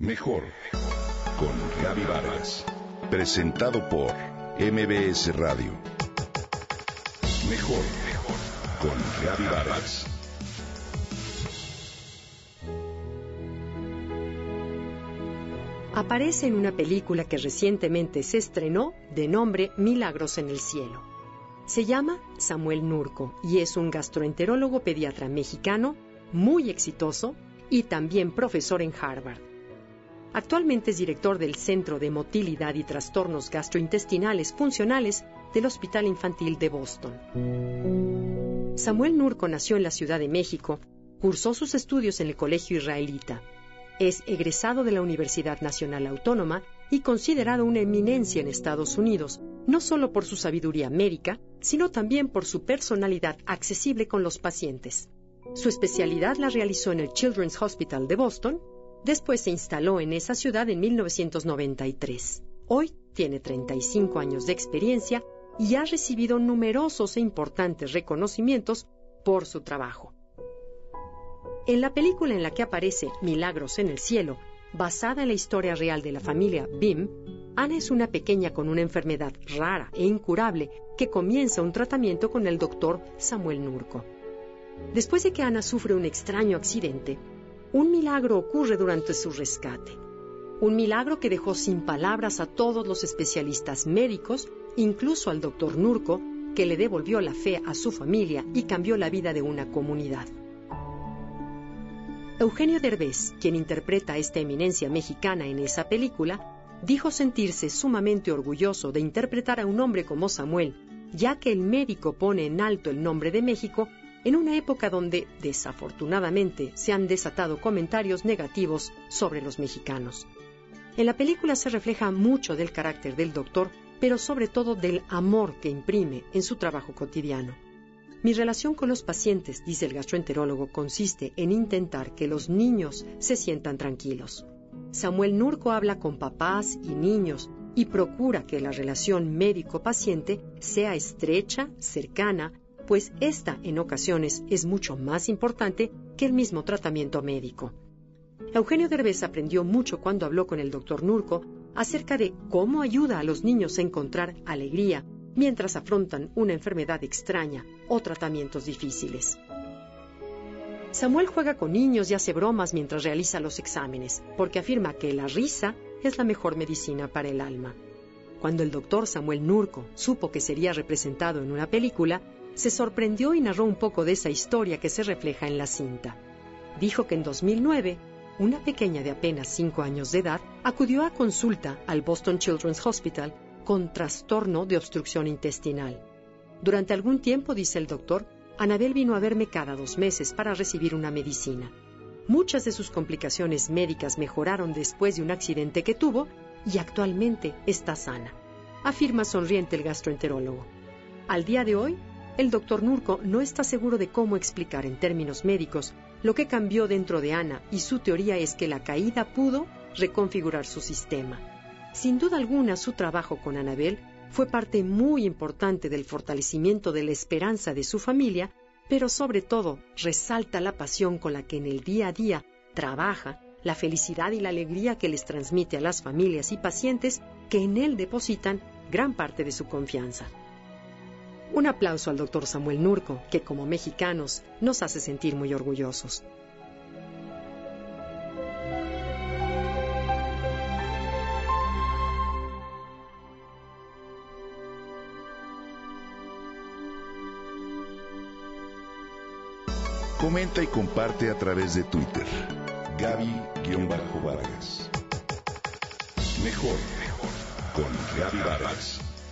Mejor con Gaby Vargas. Presentado por MBS Radio. Mejor con Gaby Vargas. Aparece en una película que recientemente se estrenó de nombre Milagros en el Cielo. Se llama Samuel Nurco y es un gastroenterólogo pediatra mexicano muy exitoso y también profesor en Harvard. Actualmente es director del Centro de Motilidad y Trastornos Gastrointestinales Funcionales del Hospital Infantil de Boston. Samuel Nurco nació en la Ciudad de México, cursó sus estudios en el Colegio Israelita. Es egresado de la Universidad Nacional Autónoma y considerado una eminencia en Estados Unidos, no solo por su sabiduría médica, sino también por su personalidad accesible con los pacientes. Su especialidad la realizó en el Children's Hospital de Boston Después se instaló en esa ciudad en 1993. Hoy tiene 35 años de experiencia y ha recibido numerosos e importantes reconocimientos por su trabajo. En la película en la que aparece Milagros en el Cielo, basada en la historia real de la familia Bim, Ana es una pequeña con una enfermedad rara e incurable que comienza un tratamiento con el doctor Samuel Nurco. Después de que Ana sufre un extraño accidente, un milagro ocurre durante su rescate. Un milagro que dejó sin palabras a todos los especialistas médicos, incluso al doctor Nurco, que le devolvió la fe a su familia y cambió la vida de una comunidad. Eugenio Derbez, quien interpreta a esta eminencia mexicana en esa película, dijo sentirse sumamente orgulloso de interpretar a un hombre como Samuel, ya que el médico pone en alto el nombre de México en una época donde, desafortunadamente, se han desatado comentarios negativos sobre los mexicanos. En la película se refleja mucho del carácter del doctor, pero sobre todo del amor que imprime en su trabajo cotidiano. Mi relación con los pacientes, dice el gastroenterólogo, consiste en intentar que los niños se sientan tranquilos. Samuel Nurco habla con papás y niños y procura que la relación médico-paciente sea estrecha, cercana, pues esta en ocasiones es mucho más importante que el mismo tratamiento médico. Eugenio Derbez aprendió mucho cuando habló con el doctor Nurco acerca de cómo ayuda a los niños a encontrar alegría mientras afrontan una enfermedad extraña o tratamientos difíciles. Samuel juega con niños y hace bromas mientras realiza los exámenes, porque afirma que la risa es la mejor medicina para el alma. Cuando el doctor Samuel Nurco supo que sería representado en una película, se sorprendió y narró un poco de esa historia que se refleja en la cinta. Dijo que en 2009, una pequeña de apenas 5 años de edad acudió a consulta al Boston Children's Hospital con trastorno de obstrucción intestinal. Durante algún tiempo, dice el doctor, Anabel vino a verme cada dos meses para recibir una medicina. Muchas de sus complicaciones médicas mejoraron después de un accidente que tuvo y actualmente está sana, afirma sonriente el gastroenterólogo. Al día de hoy, el doctor Nurco no está seguro de cómo explicar en términos médicos lo que cambió dentro de Ana y su teoría es que la caída pudo reconfigurar su sistema. Sin duda alguna, su trabajo con Anabel fue parte muy importante del fortalecimiento de la esperanza de su familia, pero sobre todo resalta la pasión con la que en el día a día trabaja, la felicidad y la alegría que les transmite a las familias y pacientes que en él depositan gran parte de su confianza. Un aplauso al doctor Samuel Nurco, que como mexicanos nos hace sentir muy orgullosos. Comenta y comparte a través de Twitter. Gaby-Vargas. Mejor, mejor con Gaby Vargas.